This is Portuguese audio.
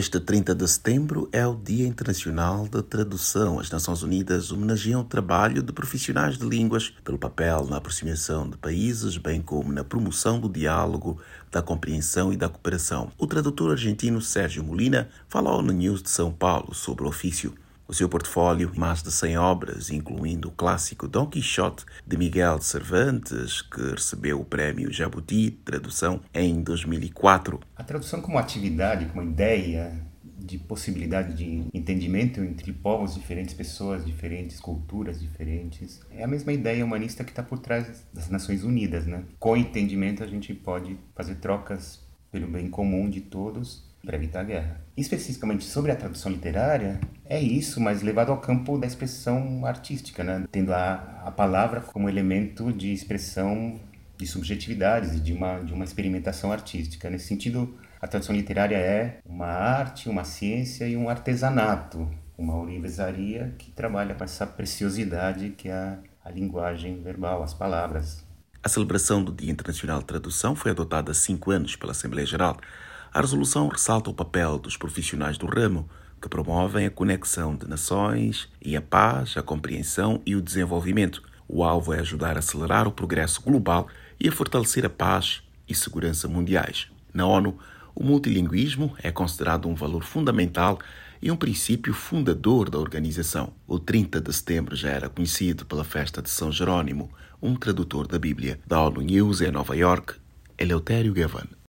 Este 30 de setembro é o Dia Internacional da Tradução. As Nações Unidas homenageiam o trabalho de profissionais de línguas pelo papel na aproximação de países, bem como na promoção do diálogo, da compreensão e da cooperação. O tradutor argentino Sérgio Molina falou no News de São Paulo sobre o ofício. O seu portfólio, mais de 100 obras, incluindo o clássico Dom Quixote de Miguel de Cervantes, que recebeu o prémio Jabuti Tradução em 2004. Tradução como atividade, como ideia de possibilidade de entendimento entre povos diferentes, pessoas diferentes, culturas diferentes, é a mesma ideia humanista que está por trás das Nações Unidas, né? Com entendimento a gente pode fazer trocas pelo bem comum de todos para evitar a guerra. Especificamente sobre a tradução literária, é isso, mas levado ao campo da expressão artística, né? tendo a, a palavra como elemento de expressão de subjetividades e de uma, de uma experimentação artística. Nesse sentido, a tradução literária é uma arte, uma ciência e um artesanato, uma ourivesaria que trabalha com essa preciosidade que é a, a linguagem verbal, as palavras. A celebração do Dia Internacional de Tradução foi adotada há cinco anos pela Assembleia Geral a resolução ressalta o papel dos profissionais do ramo, que promovem a conexão de nações e a paz, a compreensão e o desenvolvimento. O alvo é ajudar a acelerar o progresso global e a fortalecer a paz e segurança mundiais. Na ONU, o multilinguismo é considerado um valor fundamental e um princípio fundador da organização. O 30 de setembro já era conhecido pela festa de São Jerônimo, um tradutor da Bíblia. Da ONU News em Nova York, Eleutério Gavan.